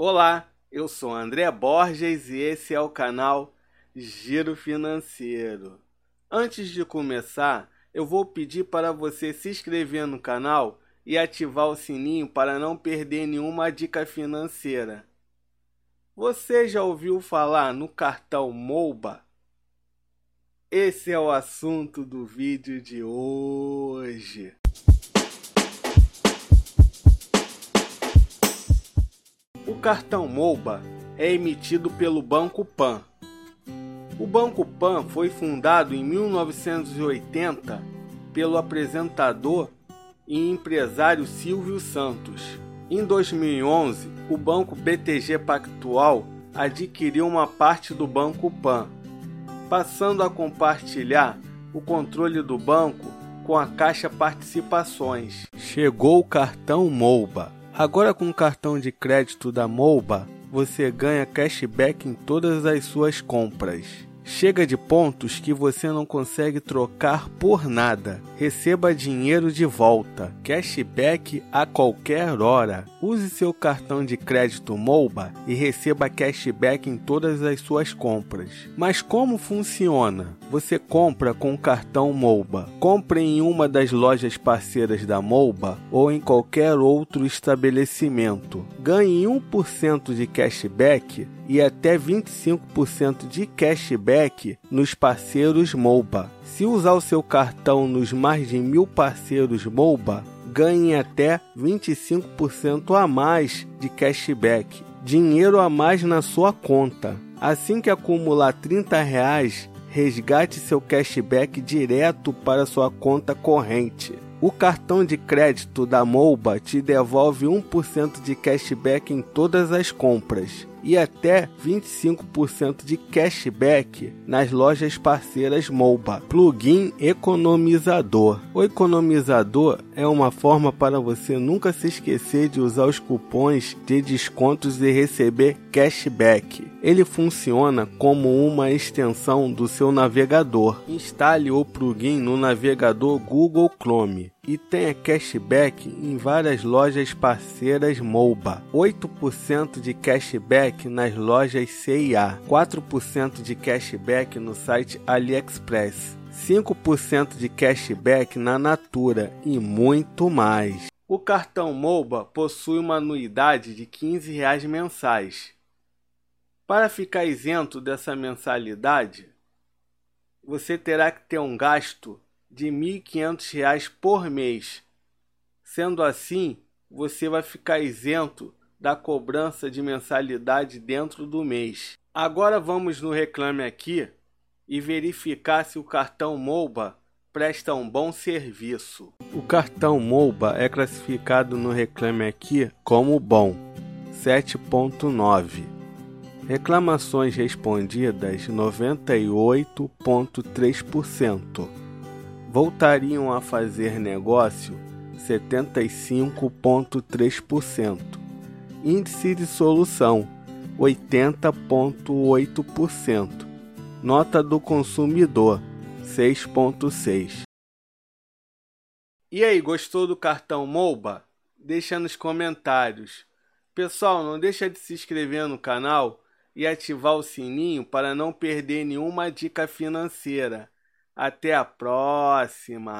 Olá, eu sou André Borges e esse é o canal Giro Financeiro. Antes de começar, eu vou pedir para você se inscrever no canal e ativar o sininho para não perder nenhuma dica financeira. Você já ouviu falar no cartão MOBA? Esse é o assunto do vídeo de hoje. Cartão MOBA é emitido pelo Banco Pan. O Banco Pan foi fundado em 1980 pelo apresentador e empresário Silvio Santos. Em 2011, o banco BTG Pactual adquiriu uma parte do Banco Pan passando a compartilhar o controle do banco com a Caixa Participações. Chegou o cartão MOBA. Agora com o cartão de crédito da MOBA, você ganha cashback em todas as suas compras. Chega de pontos que você não consegue trocar por nada. Receba dinheiro de volta. Cashback a qualquer hora. Use seu cartão de crédito MOBA e receba cashback em todas as suas compras. Mas como funciona? Você compra com o cartão MOBA. Compre em uma das lojas parceiras da MOBA ou em qualquer outro estabelecimento. Ganhe 1% de cashback e até 25% de nos parceiros MOBA. Se usar o seu cartão nos mais de mil parceiros MOBA, ganhe até 25% a mais de cashback, dinheiro a mais na sua conta. Assim que acumular 30 reais, resgate seu cashback direto para sua conta corrente. O cartão de crédito da MOBA te devolve 1% de cashback em todas as compras e até 25% de cashback nas lojas parceiras MOBA. Plugin economizador. O economizador é uma forma para você nunca se esquecer de usar os cupons de descontos e receber cashback. Ele funciona como uma extensão do seu navegador. Instale o plugin no navegador Google Chrome e tenha cashback em várias lojas parceiras MOBA. 8% de cashback nas lojas CIA, 4% de cashback no site AliExpress, 5% de cashback na Natura e muito mais. O cartão MOBA possui uma anuidade de 15 reais mensais. Para ficar isento dessa mensalidade, você terá que ter um gasto de R$ 1.500 por mês. Sendo assim, você vai ficar isento da cobrança de mensalidade dentro do mês. Agora vamos no Reclame Aqui e verificar se o cartão MOBA presta um bom serviço. O cartão MOBA é classificado no Reclame Aqui como bom, 7.9. Reclamações respondidas 98,3% voltariam a fazer negócio 75,3%. Índice de solução 80,8%. Nota do consumidor 6,6%. E aí, gostou do cartão MOBA? Deixa nos comentários. Pessoal, não deixa de se inscrever no canal e ativar o sininho para não perder nenhuma dica financeira. Até a próxima!